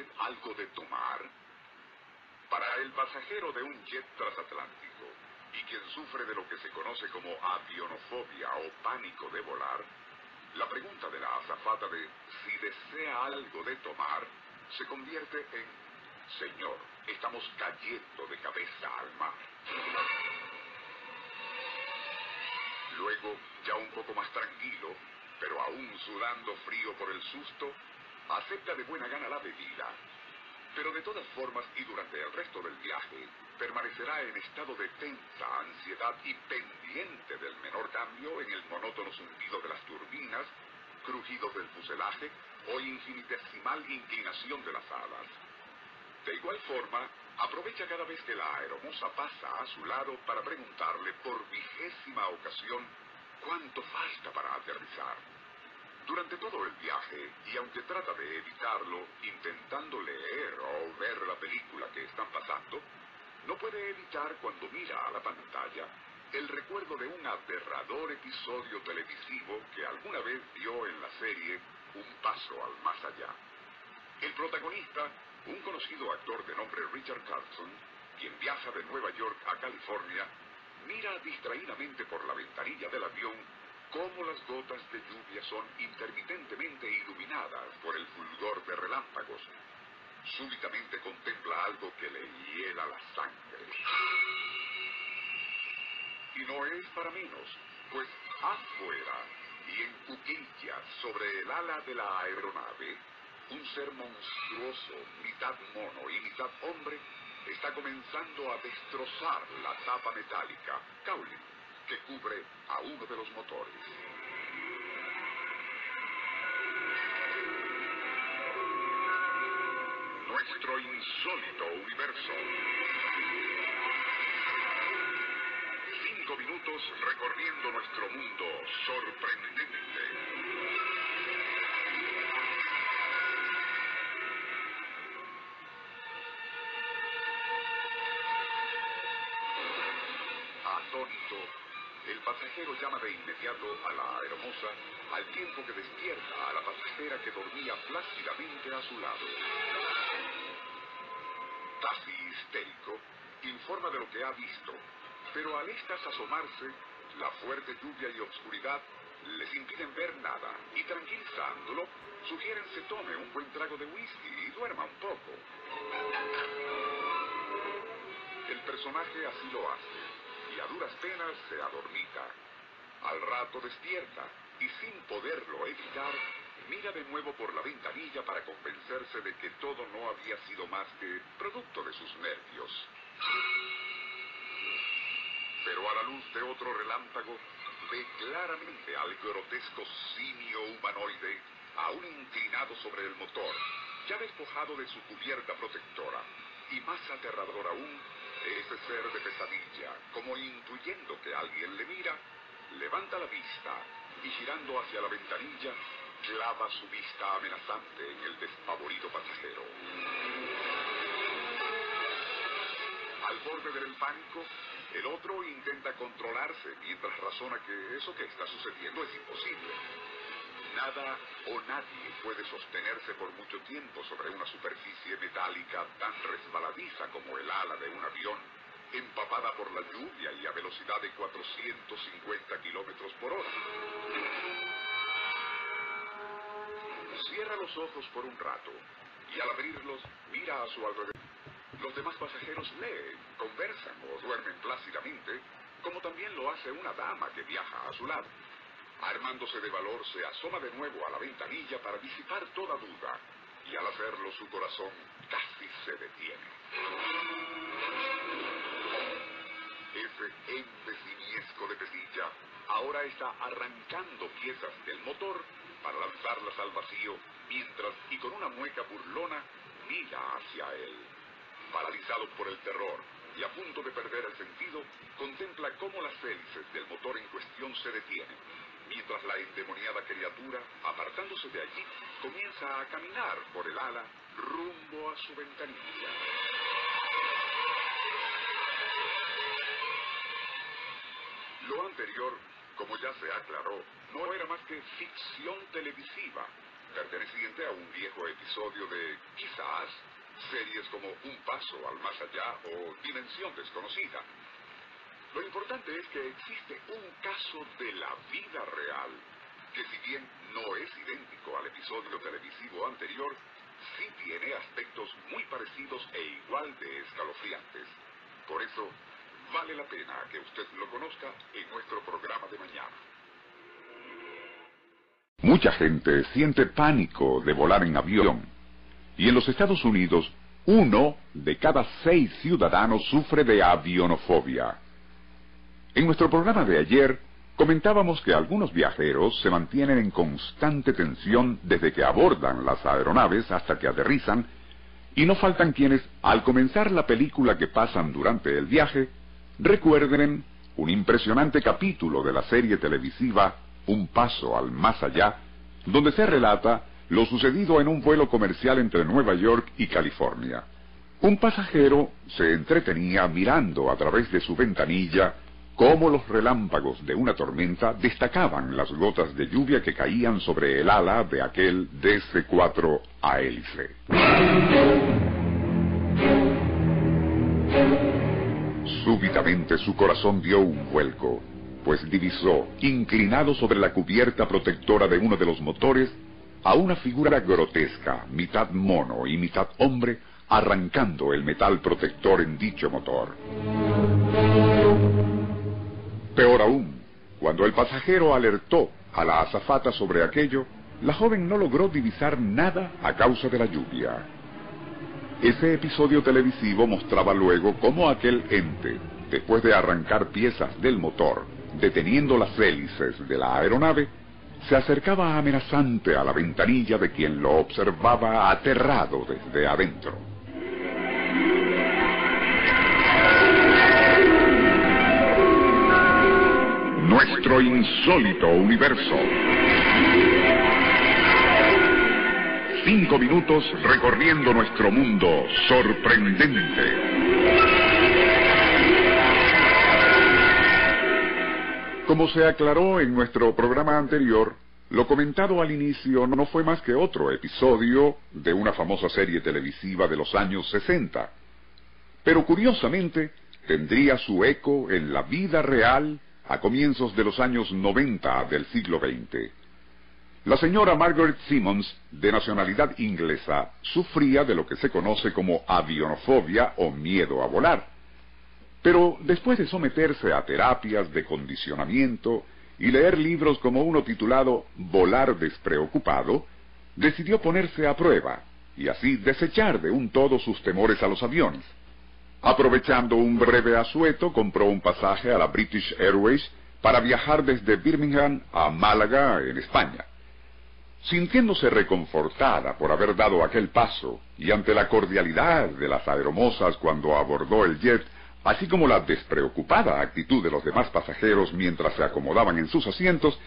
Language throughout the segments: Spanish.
Usted algo de tomar? Para el pasajero de un jet transatlántico y quien sufre de lo que se conoce como avionofobia o pánico de volar, la pregunta de la azafata de si desea algo de tomar se convierte en Señor, estamos cayendo de cabeza al mar. Luego, ya un poco más tranquilo, pero aún sudando frío por el susto, acepta de buena gana la bebida. Pero de todas formas y durante el resto del viaje, permanecerá en estado de tensa ansiedad y pendiente del menor cambio en el monótono zumbido de las turbinas, crujidos del fuselaje o infinitesimal inclinación de las alas. De igual forma, aprovecha cada vez que la aeromoza pasa a su lado para preguntarle por vigésima ocasión cuánto falta para aterrizar. Durante todo el viaje, y aunque trata de evitarlo, intentando leer o ver la película que están pasando, no puede evitar cuando mira a la pantalla el recuerdo de un aterrador episodio televisivo que alguna vez vio en la serie Un paso al más allá. El protagonista, un conocido actor de nombre Richard Carlson, quien viaja de Nueva York a California, mira distraídamente por la ventanilla del avión cómo las gotas de lluvia son intermitentemente iluminadas por el fulgor de relámpagos. Súbitamente contempla algo que le hiela la sangre. Y no es para menos, pues afuera y en cuquillas sobre el ala de la aeronave, un ser monstruoso, mitad mono y mitad hombre, está comenzando a destrozar la tapa metálica, caule, que cubre a uno de los motores. Nuestro insólito universo. Cinco minutos recorriendo nuestro mundo sorprendente. Atónito, pasajero llama de inmediato a la aeromoza al tiempo que despierta a la pasajera que dormía plácidamente a su lado. Casi histérico, informa de lo que ha visto, pero al estas asomarse, la fuerte lluvia y oscuridad les impiden ver nada y tranquilizándolo, sugieren se tome un buen trago de whisky y duerma un poco. El personaje así lo hace duras penas se adormita. Al rato despierta y sin poderlo evitar, mira de nuevo por la ventanilla para convencerse de que todo no había sido más que producto de sus nervios. Pero a la luz de otro relámpago, ve claramente al grotesco simio humanoide, aún inclinado sobre el motor, ya despojado de su cubierta protectora, y más aterrador aún, ese ser de pesadilla, como intuyendo que alguien le mira, levanta la vista y girando hacia la ventanilla, clava su vista amenazante en el despavorido pasajero. Al borde del pánico, el otro intenta controlarse mientras razona que eso que está sucediendo es imposible. Nada o nadie puede sostenerse por mucho tiempo sobre una superficie metálica tan resbaladiza como el ala de un avión, empapada por la lluvia y a velocidad de 450 kilómetros por hora. Cierra los ojos por un rato y al abrirlos mira a su alrededor. Los demás pasajeros leen, conversan o duermen plácidamente, como también lo hace una dama que viaja a su lado. Armándose de valor, se asoma de nuevo a la ventanilla para disipar toda duda, y al hacerlo su corazón casi se detiene. Ese ente siniesco de Pesilla ahora está arrancando piezas del motor para lanzarlas al vacío, mientras y con una mueca burlona mira hacia él. Paralizado por el terror y a punto de perder el sentido, contempla cómo las hélices del motor en cuestión se detienen mientras la endemoniada criatura, apartándose de allí, comienza a caminar por el ala rumbo a su ventanilla. Lo anterior, como ya se aclaró, no era más que ficción televisiva, perteneciente a un viejo episodio de, quizás, series como Un Paso al Más Allá o Dimensión Desconocida, lo importante es que existe un caso de la vida real, que si bien no es idéntico al episodio televisivo anterior, sí tiene aspectos muy parecidos e igual de escalofriantes. Por eso, vale la pena que usted lo conozca en nuestro programa de mañana. Mucha gente siente pánico de volar en avión. Y en los Estados Unidos, uno de cada seis ciudadanos sufre de avionofobia. En nuestro programa de ayer comentábamos que algunos viajeros se mantienen en constante tensión desde que abordan las aeronaves hasta que aterrizan y no faltan quienes, al comenzar la película que pasan durante el viaje, recuerden un impresionante capítulo de la serie televisiva Un Paso al Más Allá, donde se relata lo sucedido en un vuelo comercial entre Nueva York y California. Un pasajero se entretenía mirando a través de su ventanilla cómo los relámpagos de una tormenta destacaban las gotas de lluvia que caían sobre el ala de aquel DC-4 a hélice. Súbitamente su corazón dio un vuelco, pues divisó, inclinado sobre la cubierta protectora de uno de los motores, a una figura grotesca, mitad mono y mitad hombre, arrancando el metal protector en dicho motor. Peor aún, cuando el pasajero alertó a la azafata sobre aquello, la joven no logró divisar nada a causa de la lluvia. Ese episodio televisivo mostraba luego cómo aquel ente, después de arrancar piezas del motor, deteniendo las hélices de la aeronave, se acercaba amenazante a la ventanilla de quien lo observaba aterrado desde adentro. Nuestro insólito universo. Cinco minutos recorriendo nuestro mundo sorprendente. Como se aclaró en nuestro programa anterior, lo comentado al inicio no fue más que otro episodio de una famosa serie televisiva de los años 60. Pero curiosamente, tendría su eco en la vida real a comienzos de los años 90 del siglo XX. La señora Margaret Simmons, de nacionalidad inglesa, sufría de lo que se conoce como avionofobia o miedo a volar. Pero después de someterse a terapias de condicionamiento y leer libros como uno titulado Volar despreocupado, decidió ponerse a prueba y así desechar de un todo sus temores a los aviones. Aprovechando un breve asueto, compró un pasaje a la British Airways para viajar desde Birmingham a Málaga, en España. Sintiéndose reconfortada por haber dado aquel paso y ante la cordialidad de las aeromosas cuando abordó el jet, así como la despreocupada actitud de los demás pasajeros mientras se acomodaban en sus asientos,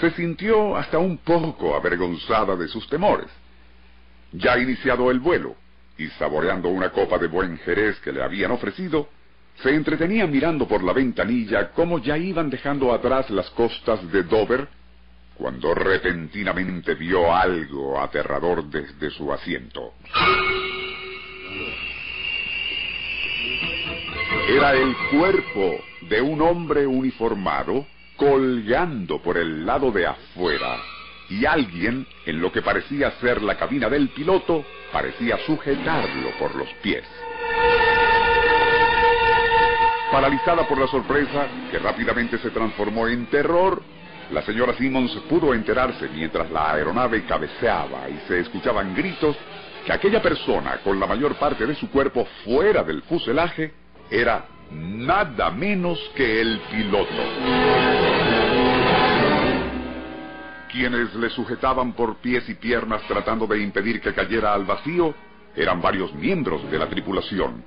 se sintió hasta un poco avergonzada de sus temores. Ya iniciado el vuelo, y saboreando una copa de buen jerez que le habían ofrecido, se entretenía mirando por la ventanilla cómo ya iban dejando atrás las costas de Dover, cuando repentinamente vio algo aterrador desde su asiento. Era el cuerpo de un hombre uniformado colgando por el lado de afuera y alguien, en lo que parecía ser la cabina del piloto, parecía sujetarlo por los pies. Paralizada por la sorpresa, que rápidamente se transformó en terror, La señora Simmons pudo enterarse mientras la aeronave cabeceaba y se escuchaban gritos que aquella persona con la mayor parte de su cuerpo fuera del fuselaje era nada menos que el piloto. Quienes le sujetaban por pies y piernas tratando de impedir que cayera al vacío eran varios miembros de la tripulación.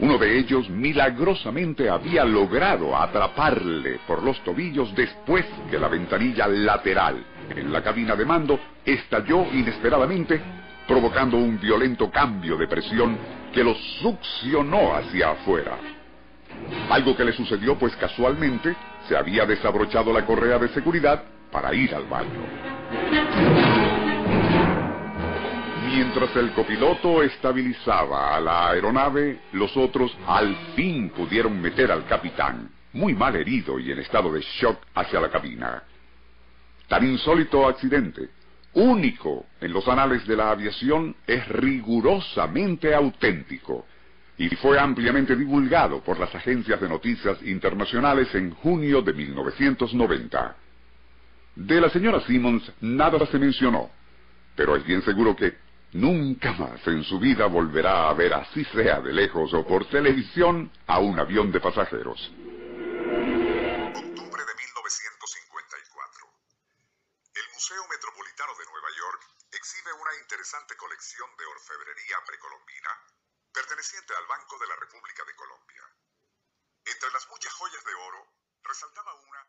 Uno de ellos milagrosamente había logrado atraparle por los tobillos después que la ventanilla lateral en la cabina de mando estalló inesperadamente, provocando un violento cambio de presión que lo succionó hacia afuera. Algo que le sucedió pues casualmente se había desabrochado la correa de seguridad para ir al baño. Mientras el copiloto estabilizaba a la aeronave, los otros al fin pudieron meter al capitán, muy mal herido y en estado de shock, hacia la cabina. Tan insólito accidente, único en los anales de la aviación, es rigurosamente auténtico y fue ampliamente divulgado por las agencias de noticias internacionales en junio de 1990. De la señora Simmons nada se mencionó, pero es bien seguro que nunca más en su vida volverá a ver, así sea de lejos o por televisión, a un avión de pasajeros. Octubre de 1954. El Museo Metropolitano de Nueva York exhibe una interesante colección de orfebrería precolombina perteneciente al Banco de la República de Colombia. Entre las muchas joyas de oro, resaltaba una